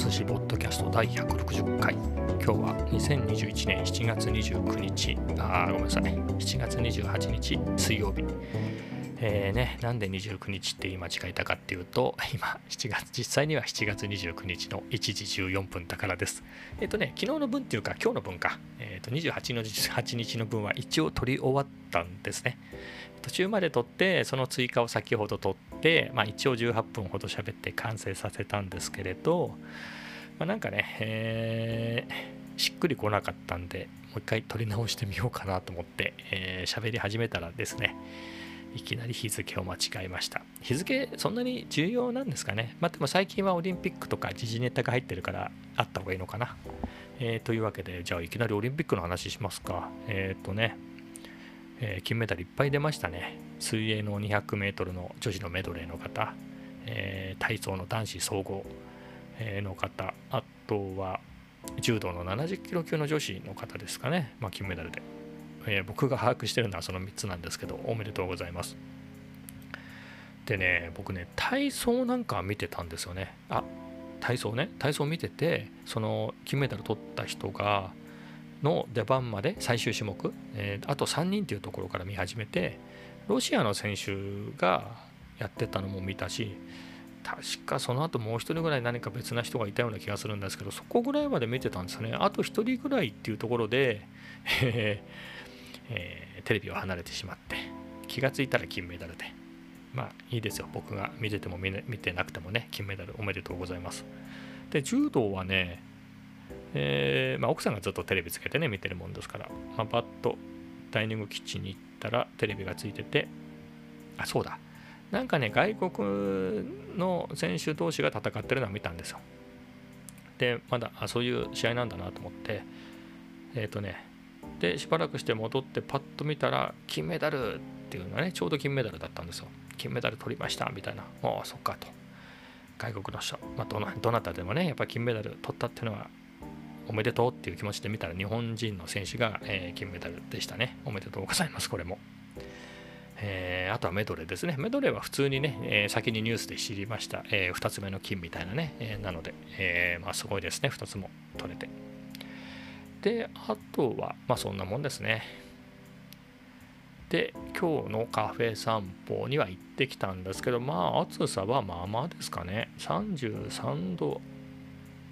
寿司ポッドキャスト第160回。今日は2021年7月29日。あごめんなさい。7月28日水曜日。えーね、なんで29日って言い間違えたかっていうと、今、7月、実際には7月29日の1時14分だからです。えっ、ー、とね、昨日の分っていうか、今日の分か、えっ、ー、と28の8日の分は一応取り終わったんですね。途中まで撮って、その追加を先ほど撮って、まあ、一応18分ほど喋って完成させたんですけれど、まあ、なんかね、えー、しっくりこなかったんで、もう一回撮り直してみようかなと思って、えー、喋り始めたらですね、いきなり日付を間違えました。日付、そんなに重要なんですかね。まあ、でも最近はオリンピックとか時事ネタが入ってるからあった方がいいのかな。えー、というわけで、じゃあいきなりオリンピックの話しますか。えっ、ー、とね、えー、金メダルいっぱい出ましたね。水泳の200メートルの女子のメドレーの方、え体操の男子総合の方、あとは柔道の70キロ級の女子の方ですかね、まあ、金メダルでえー、僕が把握してるのはその3つなんですけど、おめでとうございます。でね、僕ね、体操なんか見てたんですよね。あ体操ね、体操見てて、その金メダル取った人が、の出番まで最終種目、えー、あと3人っていうところから見始めて、ロシアの選手がやってたのも見たし、確かその後もう1人ぐらい何か別な人がいたような気がするんですけど、そこぐらいまで見てたんですよね。あと1人ぐらいっていうところで、えー、テレビを離れてしまって気がついたら金メダルで。まあいいですよ。僕が見てても見,、見てなくてもね金メダルおめでとうございます。で柔道はね、えー、まあ、奥さんがずっとテレビつけてね見てるもんですから、まあ、バッとダイニングキッチンに行ってたらテレビがついててあそうだ。なんかね外国の選手同士が戦ってるのは見たんですよ。でまだあそういう試合なんだなと思ってえっ、ー、とねでしばらくして戻ってパッと見たら金メダルっていうのはねちょうど金メダルだったんですよ。金メダル取りましたみたいな。ああそっかと。外国の人、まあ、どなどなたでもねやっぱり金メダル取ったっていうのはおめでとうっていう気持ちで見たら日本人の選手が、えー、金メダルでしたねおめでとうございますこれもえー、あとはメドレーですね。メドレーは普通にね、えー、先にニュースで知りました。えー、2つ目の金みたいなね、えなので、えまあ、すごいですね、2つも取れて。で、あとは、まあそんなもんですね。で、今日のカフェ散歩には行ってきたんですけど、まあ暑さはまあまあですかね。33度、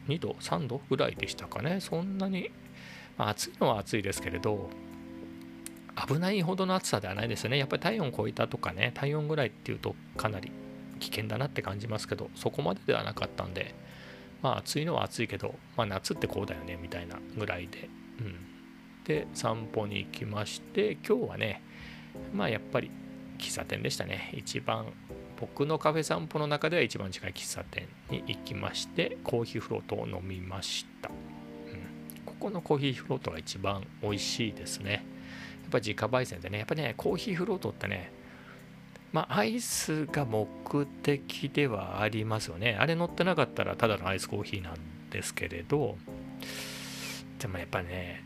2度、3度ぐらいでしたかね。そんなに、まあ、暑いのは暑いですけれど、危ないほどの暑さではないですよね。やっぱり体温超えたとかね、体温ぐらいっていうとかなり危険だなって感じますけど、そこまでではなかったんで、まあ暑いのは暑いけど、まあ、夏ってこうだよねみたいなぐらいで、うん、で散歩に行きまして今日はねまあやっぱり喫茶店でしたね一番僕のカフェ散歩の中では一番近い喫茶店に行きましてコーヒーフロートを飲みました、うん、ここのコーヒーフロートが一番美味しいですねやっぱ自家焙煎でねやっぱねコーヒーフロートってねまあ、アイスが目的ではありますよね。あれ乗ってなかったらただのアイスコーヒーなんですけれど、でもやっぱね、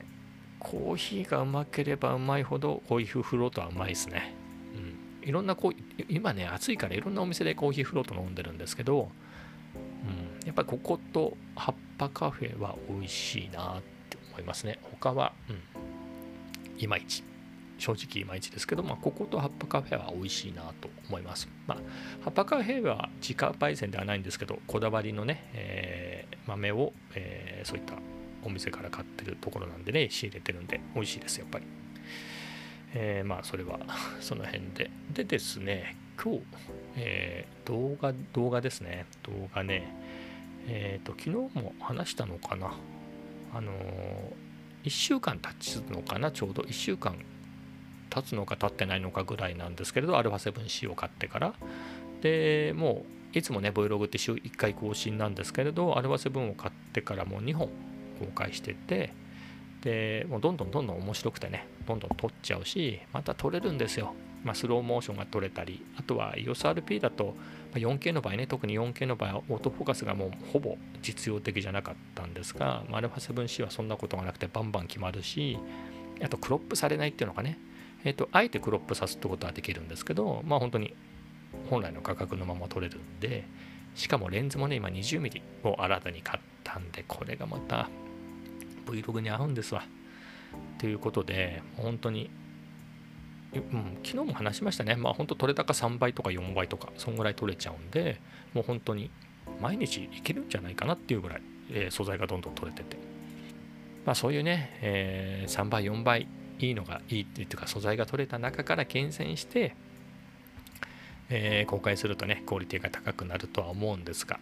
コーヒーがうまければうまいほどコーヒーフロートはうまいですね。いろんなコー今ね、暑いからいろんなお店でコーヒーフロート飲んでるんですけど、うん、やっぱりここと葉っぱカフェは美味しいなって思いますね。他は、うん、いまいち。正直いまいちですけど、まあ、ここと葉っぱカフェは美味しいなと思います。まあ、葉っぱカフェは自家焙煎ではないんですけど、こだわりのね、えー、豆を、えー、そういったお店から買ってるところなんでね、仕入れてるんで美味しいです、やっぱり。えー、まあ、それは その辺で。でですね、今日、えー、動画、動画ですね、動画ね、えっ、ー、と、昨日も話したのかな。あの1週間経つのかな、ちょうど。1週間経つのか経ってないのかぐらいなんですけれど α7C を買ってから。でもういつもね Vlog って週1回更新なんですけれど α7 を買ってからもう2本公開しててでもうどんどんどんどん面白くてねどんどん撮っちゃうしまた撮れるんですよ、まあ、スローモーションが撮れたりあとは EOSRP だと 4K の場合ね特に 4K の場合はオートフォーカスがもうほぼ実用的じゃなかったんですが、まあ、α7C はそんなことがなくてバンバン決まるしあとクロップされないっていうのがねえっ、ー、と、あえてクロップさすってことはできるんですけど、まあ本当に本来の価格のまま取れるんで、しかもレンズもね、今 20mm を新たに買ったんでこれがまた Vlog に合うんですわ。ということで本当にうん、昨日も話しましたね、まあ本当取れ高3倍とか4倍とか、そんぐらい取れちゃうんで、もう本当に毎日いけるんじゃないかなっていうぐらい、えー、素材がどんどん取れてて、まあそういうね、えー、3倍、4倍いいのがいいっていうか、素材が取れた中から厳選して、えー、公開するとね、クオリティが高くなるとは思うんですが、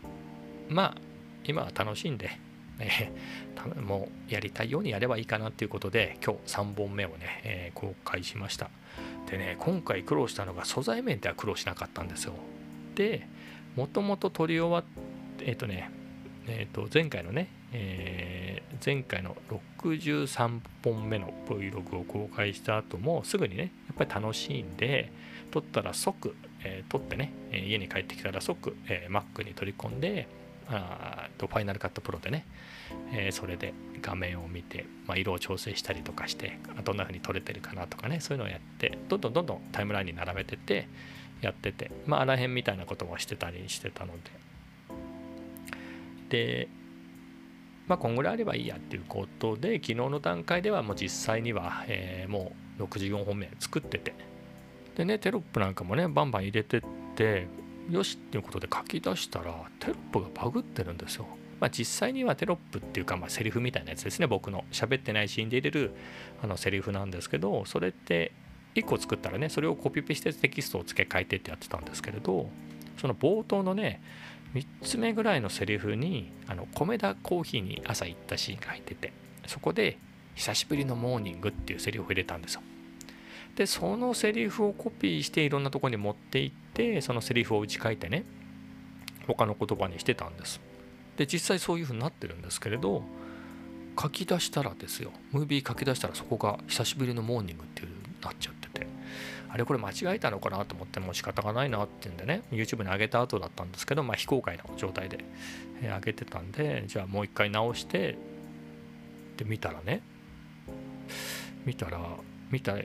まあ今は楽しんで、え、もうやりたいようにやればいいかなっていうことで今日3本目をね、えー、公開しました。でね今回苦労したのが素材面では苦労しなかったんですよ。でもともと撮り終わってえっ、ー、とねえー、と前回のね、えー、前回の63本目の Vlog を公開した後もすぐにねやっぱり楽しいんで撮ったら即、えー、撮ってね家に帰ってきたら即、えー、Mac に取り込んであとファイナルカットプロでね、えー、それで画面を見て、まあ、色を調整したりとかしてどんな風に撮れてるかなとかねそういうのをやってどんどんどんどんタイムラインに並べててやっててまああらへんみたいなこともしてたりしてたので。でまあこんぐらいあればいいやっていうことで昨日の段階ではもう実際には、えー、もう64本目作ってて。でねテロップなんかもねバンバン入れてってよしっていうことで書き出したらテロップがバグってるんですよ。まあ、実際にはテロップっていうか、まあ、セリフみたいなやつですね僕の喋ってないシーンで入れるあのセリフなんですけどそれって1個作ったらねそれをコピペしてテキストを付け替えてってやってたんですけれどその冒頭のね3つ目ぐらいのセリフにあの米田コーヒーに朝行ったシーンが入っててそこで「久しぶりのモーニング」っていうセリフを入れたんですよ。でそのセリフをコピーしていろんなとこに持っていってそのセリフを打ち書いてね他の言葉にしてたんです。で実際そういう風になってるんですけれど書き出したらですよ。ムービー書き出したらそこが久しぶりのモーニングっていうなっちゃってて。あれこれ間違えたのかなと思ってもう仕方がないなっていうんでね YouTube に上げた後だったんですけどまあ非公開の状態で上げてたんでじゃあもう一回直してで見たらね見たら見た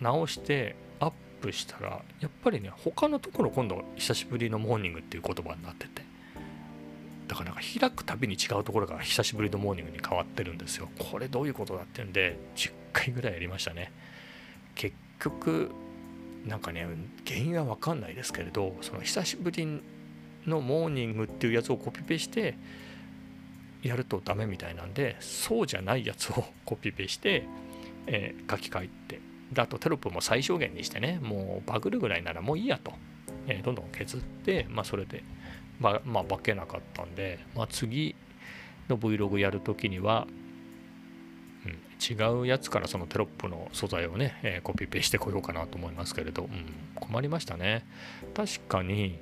直してアップしたらやっぱりね他のところ今度久しぶりのモーニングっていう言葉になっててだからなんか開くたびに違うところが久しぶりのモーニングに変わってるんですよ。これどういうことだっていうんで10回ぐらいやりましたね。結局なんかね原因は分かんないですけれどその久しぶりのモーニングっていうやつをコピペしてやるとダメみたいなんでそうじゃないやつをコピペして、えー、書き換えてだとテロップも最小限にしてね、もうバグるぐらいならもういいやと、えー、どんどん削って、まあ、それで、ままあ、化けなかったんで、まあ、次の Vlog やるときには、うん、違うやつからそのテロップの素材をね、えー、コピペしてこようかなと思いますけれど、うん、困りましたね。確かに、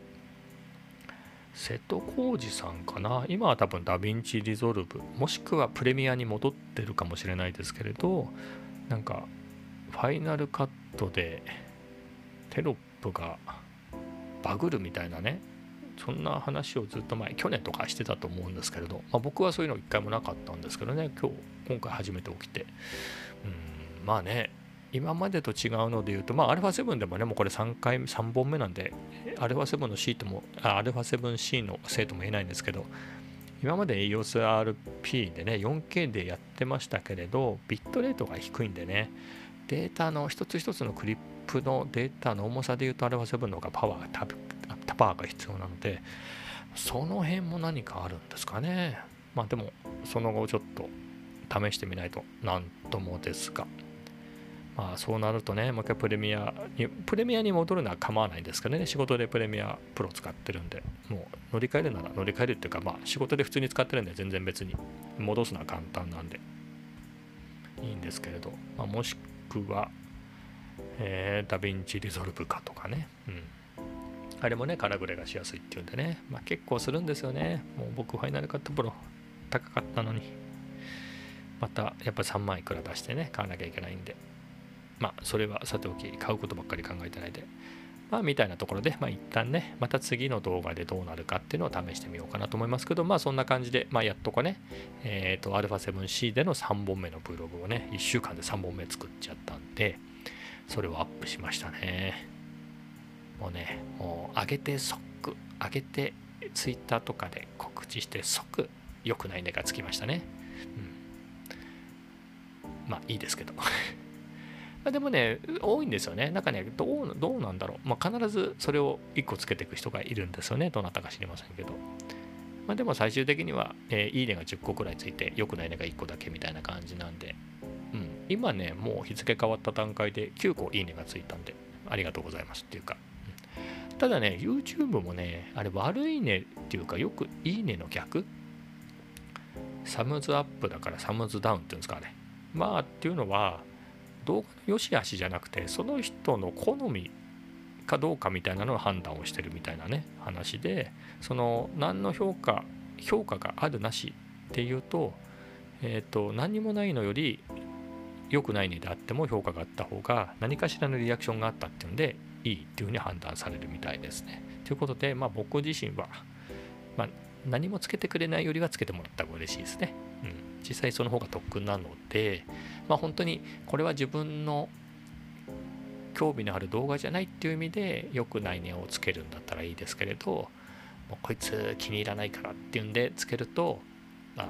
瀬戸弘司さんかな？今は多分 DaVinci Resolve もしくはプレミアに戻ってるかもしれないですけれどなんかファイナルカットでテロップがバグるみたいなね。そんな話をずっと前去年とかしてたと思うんですけれど、まあ、僕はそういうの一回もなかったんですけどね。今日今回初めて起きて。うんまあね今までと違うので言うと、まあ、アルファ7でもね、もうこれ3回、3本目なんで、アルファ7のシートも、アルファ 7C のせいとも言えないんですけど、今まで EOSRP でね、4K でやってましたけれど、ビットレートが低いんでね、データの一つ一つのクリップのデータの重さで言うとあれは7の方がパワーがパワーが必要なのでその辺も何かあるんですかね。まあでもその後ちょっと試してみないと何ともですが。まあそうなるとねもう一回プレミアにプレミアに戻るのは構わないんですけどね。仕事でプレミアプロ使ってるんで。もう乗り換えるなら乗り換えるっていうかまあ仕事で普通に使ってるんで全然別に戻すのは簡単なんで。いいんですけれど、まあ、もし僕は、えー、 DaVinci Resolve かとかね、うん。あれもね、カラグレがしやすいっていうんでね、まあ、結構するんですよね。もう僕、 Final Cut Pro 高かったのに、またやっぱ3万いくら出してね、買わなきゃいけないんで、まあ、それはさておき、買うことばっかり考えてないで、まあ、みたいなところで、まあ、一旦ね、また次の動画でどうなるかっていうのを試してみようかなと思いますけど、まあ、そんな感じで、まあ、やっとこね、えっ、ー、と、α7C での3本目の Vlog をね、1週間で3本目作っちゃったんで、それをアップしましたね。もうね、もう上げて即、上げて Twitter とかで告知して即良くないねがつきましたね。うん、まあいいですけど。までもね、多いんですよね。なんかね、どうどうなんだろう。まあ、必ずそれを1個つけていく人がいるんですよね。どなたか知りませんけど。まあ、でも最終的には、えー、いいねが10個くらいついて、良くないねが1個だけみたいな感じなんで、うん、今ね、もう日付変わった段階で9個いいねがついたんで、ありがとうございますっていうか。うん、ただね、YouTube もね、あれ悪いねっていうか、よくいいねの逆サムズアップだからサムズダウンっていうんですかね。まあっていうのは動画の良し悪しじゃなくてその人の好みかどうかみたいなのを判断をしてるみたいなね話でその何の評価評価があるなしっていうと,、えーと、何にもないのより良くないねであっても評価があった方が何かしらのリアクションがあったっていうんでいいっていうふうに判断されるみたいですね。ということで、まあ、僕自身は、まあ、何もつけてくれないよりはつけてもらった方が嬉しいですね。うん、実際その方が得なので、まあ、本当にこれは自分の興味のある動画じゃないっていう意味で良くないねをつけるんだったらいいですけれどもうこいつ気に入らないからっていうんでつけるとまあ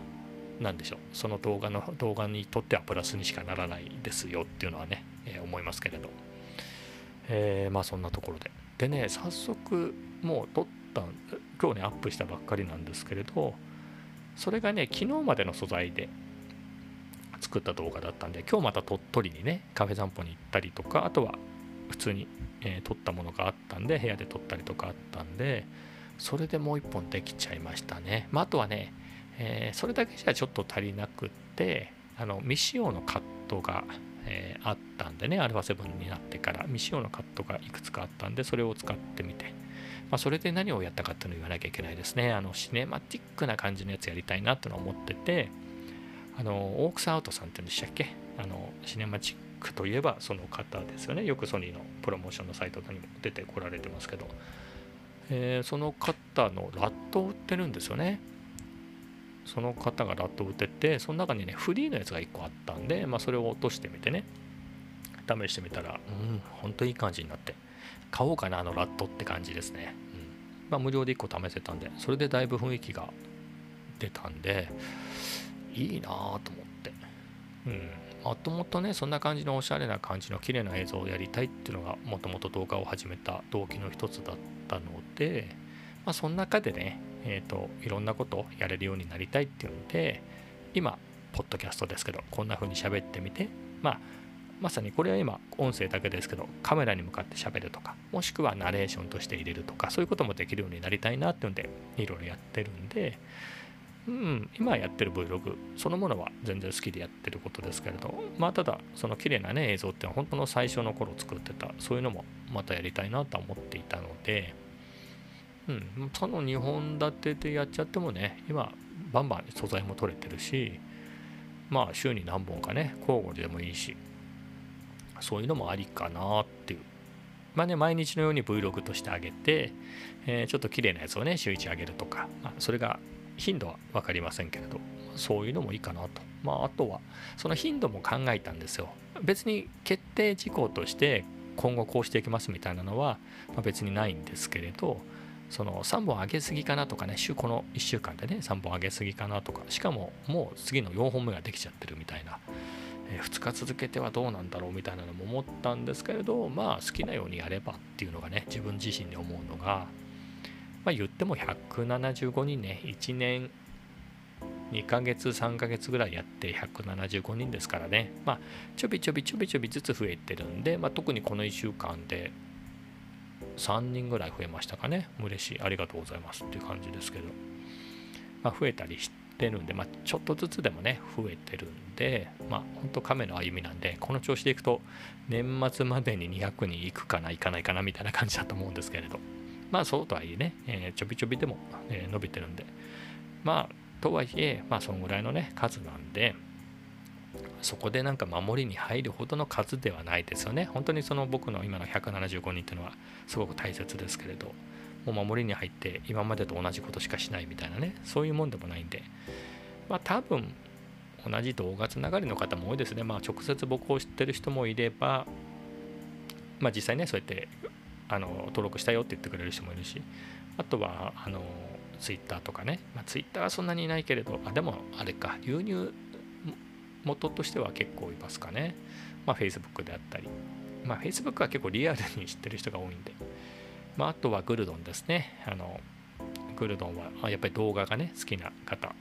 何でしょうその動画の動画にとってはプラスにしかならないですよっていうのはね、えー、思いますけれど、えー、まあそんなところで。でね早速もう撮った今日ねアップしたばっかりなんですけれどそれがね昨日までの素材で作った動画だったんで今日また鳥取にねカフェ散歩に行ったりとかあとは普通に、えー、撮ったものがあったんで部屋で撮ったりとかあったんでそれでもう一本できちゃいましたね、まあ、あとはね、えー、それだけじゃちょっと足りなくってあの未使用のカットが、えー、あったんでね α7 になってから。未使用のカットがいくつかあったんでそれを使ってみて。まあ、それで何をやったかっていうのを言わなきゃいけないですね。あのシネマティックな感じのやつやりたいなっての思ってて、あのオークスアウトさんって言うんでしたっけ？あのシネマチックといえばその方ですよね。よくソニーのプロモーションのサイトにも出てこられてますけど、えー、その方のラットを売ってるんですよね。その方がラットを売っててその中にねフリーのやつが1個あったんで、まあ、それを落としてみてね。試してみたらうん本当いい感じになって。買おうかなあのラットって感じですね、うん。まあ、無料で1個試せたんでそれでだいぶ雰囲気が出たんでいいなぁと思って。うん。もともとね、そんな感じのおしゃれな感じの綺麗な映像をやりたいっていうのがもともと動画を始めた動機の一つだったので、まあ、その中でね、えっ、ー、と、いろんなことをやれるようになりたいっていうので、今、ポッドキャストですけど、こんな風に喋ってみて、まあ、まさにこれは今音声だけですけどカメラに向かって喋るとかもしくはナレーションとして入れるとかそういうこともできるようになりたいなっていうんでいろいろやってるんでうん、今やってる Vlog そのものは全然好きでやってることですけれど、まあただ、その綺麗なね、映像って本当の最初の頃作ってた、そういうのもまたやりたいなと思っていたので、うん、その2本立てでやっちゃってもね、今、バンバン素材も取れてるし、まあ週に何本かね、交互でもいいし、そういうのもありかなっていう。まあね、毎日のように Vlog としてあげて、えー、ちょっと綺麗なやつをね、週1上げるとか、まあ、それが頻度は分かりませんけれどそういうのもいいかなと。まああとはその頻度も考えたんですよ。別に決定事項として今後こうしていきますみたいなのは、別にないんですけれどその3本上げすぎかなとかね週この1週間でね3本上げすぎかなとかしかももう次の4本目ができちゃってるみたいな、え2日続けてはどうなんだろうみたいなのも思ったんですけれどまあ好きなようにやればっていうのがね自分自身で思うのがまあ、言っても175人ね、1年2ヶ月、3ヶ月ぐらいやって175人ですからね、まあ、ちょびちょびちょびちょびずつ増えてるんで、まあ、特にこの1週間で3人ぐらい増えましたかね。嬉しい。ありがとうございますっていう感じですけど、まあ、増えたりしてるんで、まあ、ちょっとずつでもね、増えてるんで、まあ、本当亀の歩みなんで、この調子でいくと、年末までに200人いくかな、いかないかなみたいな感じだと思うんですけれど。まあそうとはいえね、えー、ちょびちょびでも、えー、伸びてるんで、まあとはいえ、まあそのぐらいのね、数なんで、そこでなんか守りに入るほどの数ではないですよね。本当にその僕の今の175人っていうのはすごく大切ですけれど、もう守りに入って今までと同じことしかしないみたいなね、そういうもんでもないんで、まあ多分同じ動画つながりの方も多いですね。まあ直接僕を知ってる人もいれば、まあ実際ね、そうやってあの登録したよって言ってくれる人もいるしあとはあのツイッターとかね、まあ、ツイッターはそんなにいないけれどあでもあれか流入元としては結構いますかね。まあ Facebook であったり。まあ Facebook は結構リアルに知ってる人が多いんで。まああとはグルドンですね。あのグルドンはやっぱり動画がね好きな方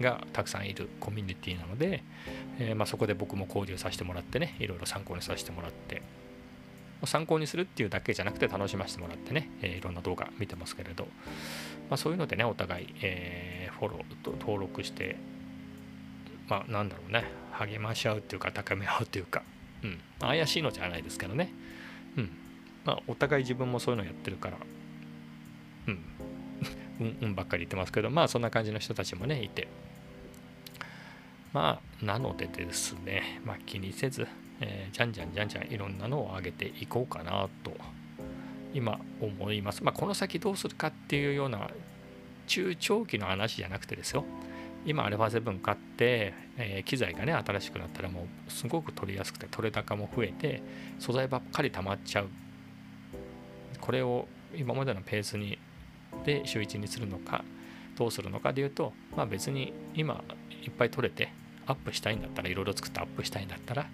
がたくさんいるコミュニティなので、えー、まあ、そこで僕も交流させてもらってねいろいろ参考にさせてもらって。参考にするっていうだけじゃなくて楽しませてもらってね、えー、いろんな動画見てますけれど、まあ、そういうのでねお互い、えー、フォローと登録してまあなんだろうね励まし合うっていうか高め合うっていうか、うん、怪しいのじゃないですけどね、うんまあ、お互い自分もそういうのやってるから、うん、うんうんばっかり言ってますけどまあそんな感じの人たちもねいて。まあなのでですね、まあ、気にせずえー、じゃんじゃんじゃんじゃんいろんなのを上げていこうかなと今思います。まあ、この先どうするかっていうような中長期の話じゃなくてですよ。今 α7 買って、えー、機材がね新しくなったらもうすごく取りやすくて取れ高も増えて素材ばっかり溜まっちゃうこれを今までのペースにで週1にするのかどうするのかでいうとまあ別に今いっぱい取れてアップしたいんだったらいろいろ作ってアップしたいんだったら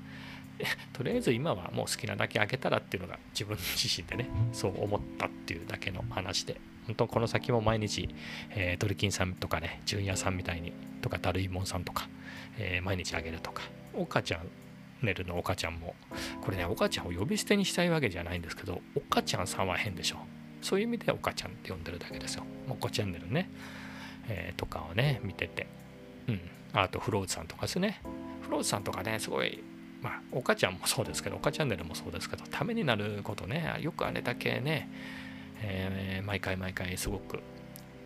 とりあえず今はもう好きなだけ開けたらっていうのが自分自身でねそう思ったっていうだけの話で。本当この先も毎日、えー、ドリキンさんとかね純也さんみたいにとかダルイモンさんとか、えー、毎日あげるとか。岡ちゃんネルの岡ちゃんもこれね岡ちゃんを呼び捨てにしたいわけじゃないんですけど岡ちゃんさんは変でしょそういう意味で岡ちゃんって呼んでるだけですよ。おこチャンネルね、えー、とかをね見てて。うん。あとフローズさんとかですね。フローズさんとかねすごいまあ、おかちゃんもそうですけど、おかチャンネルもそうですけど、ためになることね、よくあれだけね、えー、毎回毎回すごく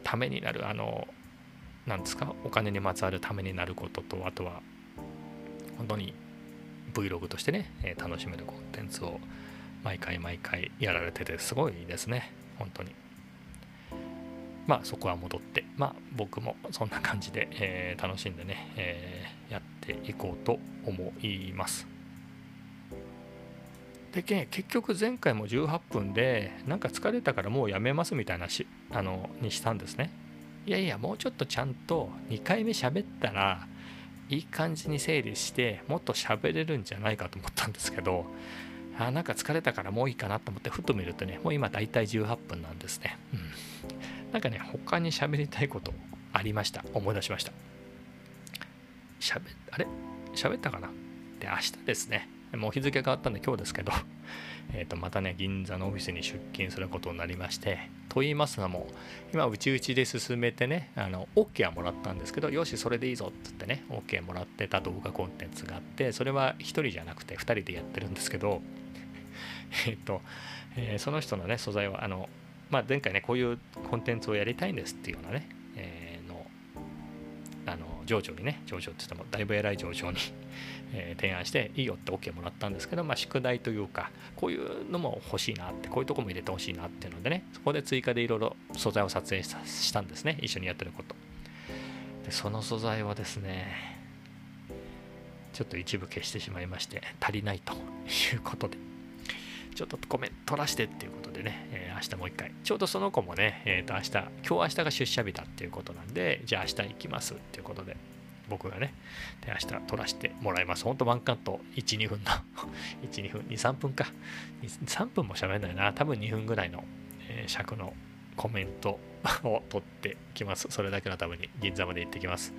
ためになる、あの、なんですか、お金にまつわるためになることと、あとは、本当に Vlog としてね、え楽しめるコンテンツを毎回毎回やられてて、すごいですね、本当に。まあそこは戻って、まあ僕もそんな感じで、えー、楽しんでね、え、やっていこうと思います。で結局前回も18分でなんか疲れたからもうやめますみたいなしあのにしたんですね。いやいやもうちょっとちゃんと2回目喋ったらいい感じに整理してもっと喋れるんじゃないかと思ったんですけどあなんか疲れたからもういいかなと思ってふと見るとねもう今だいたい18分なんですね。うんなんかね、他に喋りたいことありました？思い出しました。喋、あれ？喋ったかな？で、明日ですね。もう日付変わったんで今日ですけど、えっ、ー、と、またね、銀座のオフィスに出勤することになりまして、と言いますのも、今、うちうちで進めてね、あの、OK はもらったんですけど、よし、それでいいぞっつってね、OK もらってた動画コンテンツがあって、それは1人じゃなくて2人でやってるんですけど、えっ、と、えー、その人のね、素材は、あの、まあ、前回ね、こういうコンテンツをやりたいんですっていうようなね、上長にね、上長って言ってもだいぶ偉い上長に え、提案して、いいよって OK もらったんですけど、まあ、宿題というか、こういうのも欲しいなって、こういうとこも入れてほしいなっていうのでね、そこで追加でいろいろ素材を撮影したんですね、一緒にやってること。で、その素材はですね、ちょっと一部消してしまいまして、足りないということで、ちょっとごめん、取らしてっていうことでね、えー、明日もう一回、ちょうどその子もね、えっ、ー、と、明日、今日明日が出社日だっていうことなんで、じゃあ明日行きますっていうことで、僕がね、で、明日撮らせてもらいます。ほんとワンカット1、2分の1、2分、2、3分か。2 3分も喋んないな。多分2分ぐらいの、えー、尺のコメント を取ってきます。それだけのために銀座まで行ってきます。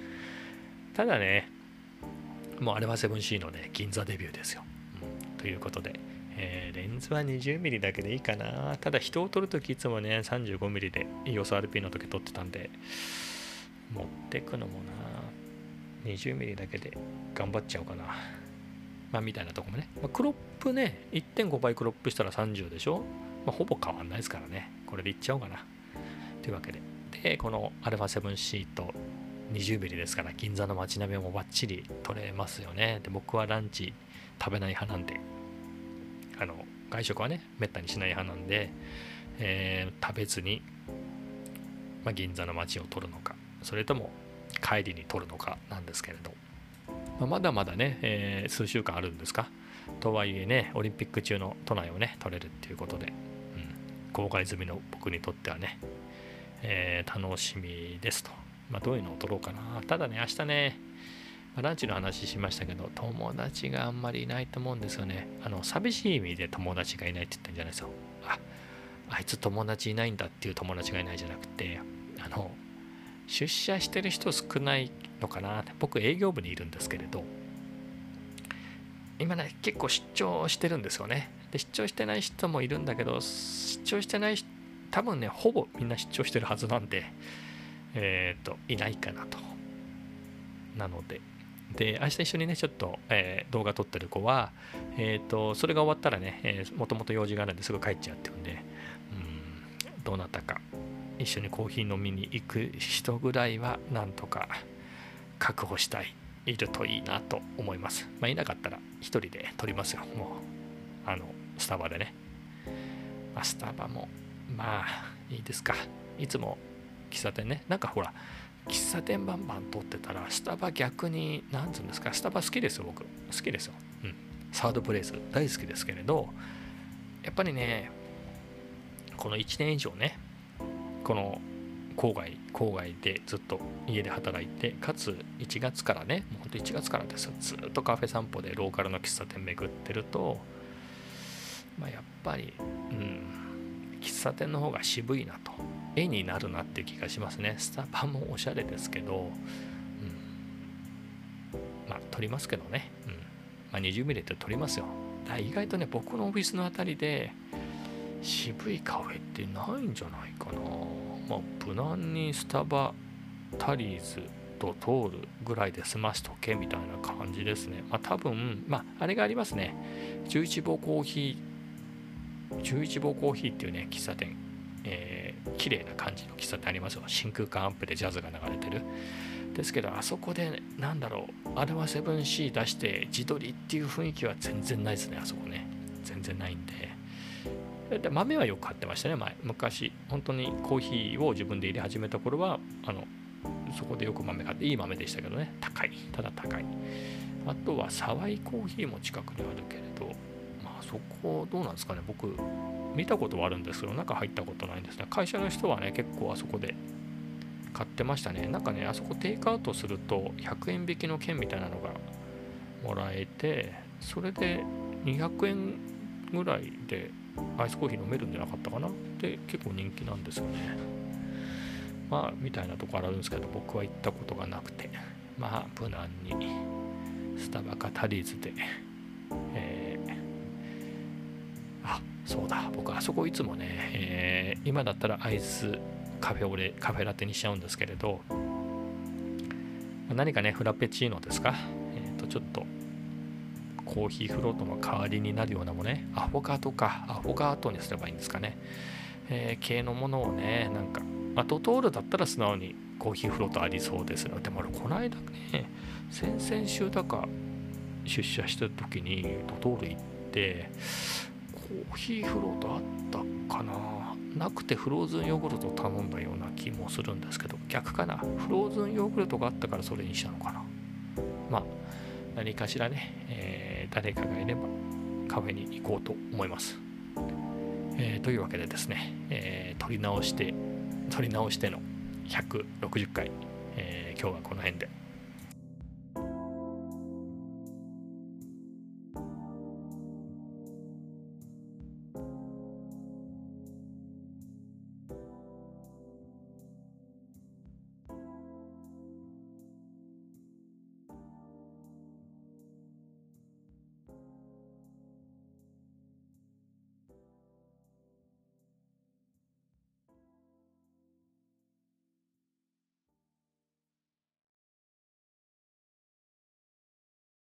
ただね、もうあれは 7C のね、銀座デビューですよ。うん、ということで、えー、レンズは 20mm だけでいいかな。ただ人を撮るときいつもね、35mm で EOSRP の時撮ってたんで、持ってくのもな、20mm だけで頑張っちゃおうかな。まあ、みたいなとこもね。まあ、クロップね、1.5倍クロップしたら30でしょ。まあ、ほぼ変わんないですからね。これでいっちゃおうかな。というわけで。で、この α7C と 20mm ですから、銀座の街並みもバッチリ撮れますよね。で、僕はランチ食べない派なんで、あの外食はねめったにしない派なんで、えー、食べずに、まあ、銀座の街を取るのかそれとも帰りに取るのかなんですけれど、まあ、まだまだね、えー、数週間あるんですかとはいえねオリンピック中の都内をね取れるっていうことで、うん、公開済みの僕にとってはね、えー、楽しみですと。まあ、どういうのを撮ろうかな。ただね、明日ね、ランチの話しましたけど、友達があんまりいないと思うんですよね。あの、寂しい意味で友達がいないって言ったんじゃないですよ。あ、あいつ友達いないんだっていう友達がいないじゃなくて、あの、出社してる人少ないのかな。僕、営業部にいるんですけれど、今ね、結構出張してるんですよね。で、出張してない人もいるんだけど、出張してない人、多分ね、ほぼみんな出張してるはずなんで、えっ、ー、と、いないかなと。なので、で、明日一緒にね、ちょっと、えー、動画撮ってる子は、えっ、ー、と、それが終わったらね、えもともと用事があるんですぐ帰っちゃっていうんで、うん、どうなったか、一緒にコーヒー飲みに行く人ぐらいは、なんとか確保したい、いるといいなと思います。まあ、いなかったら、一人で撮りますよ、もう、あの、スタバでね。まあ、スタバも、まあ、いいですか。いつも喫茶店ね。なんかほら、喫茶店バンバン通ってたら、スタバ逆に、なんつうんですか、スタバ好きですよ、僕。好きですよ。うん。サードプレイス、大好きですけれど、やっぱりね、この1年以上ね、この郊外、郊外でずっと家で働いて、かつ1月からね、もうほんと1月からですよ、ずっとカフェ散歩でローカルの喫茶店巡ってると、まあ、やっぱり、うん、喫茶店の方が渋いなと。絵になるなっていう気がしますね。スタバもおしゃれですけど、うん、まあ撮りますけどね。うん、まあ、20ミリって撮りますよ。だ意外とね、僕のオフィスの辺りで渋いカフェってないんじゃないかな。まあ、無難にスタバ、タリーズと通るぐらいで済ましとけみたいな感じですね。まあ多分、まああれがありますね。11号コーヒー、11号コーヒーっていうね、喫茶店、えー綺麗な感じの喫茶店ありますよ。真空管アップでジャズが流れてる。ですけどあそこでなんだろうアルファ 7C 出して自撮りっていう雰囲気は全然ないですねあそこね。全然ないんで。で豆はよく買ってましたね前。昔本当にコーヒーを自分で入れ始めた頃はあのそこでよく豆買っていい豆でしたけどね。高い。ただ高い。あとは沢井コーヒーも近くにあるけれどまあそこどうなんですかね。僕見たことはあるんですけど中入ったことないんですね。会社の人はね結構あそこで買ってましたね。なんかねあそこテイクアウトすると100円引きの券みたいなのがもらえてそれで200円ぐらいでアイスコーヒー飲めるんじゃなかったかな？で結構人気なんですよね。まあみたいなとこあるんですけど僕は行ったことがなくて。まあ無難にスタバかタリーズで、え、そうだ僕あそこいつもね、えー、今だったらアイスカフェオレカフェラテにしちゃうんですけれど何かねフラペチーノですか、えー、とちょっとコーヒーフロートの代わりになるようなもねアフォカドか。アフォカドにすればいいんですかね、えー、系のものをねなんか、まあ、トトールだったら素直にコーヒーフロートありそうですよ。でもこの間ね先々週だか出社した時にトトール行ってコーヒーフロートあったかな？なくてフローズンヨーグルト頼んだような気もするんですけど逆かな？フローズンヨーグルトがあったからそれにしたのかな？まあ何かしらね、えー、誰かがいればカフェに行こうと思います、えー、というわけでですね、えー、撮り直して撮り直しての160回、え今日はこの辺で。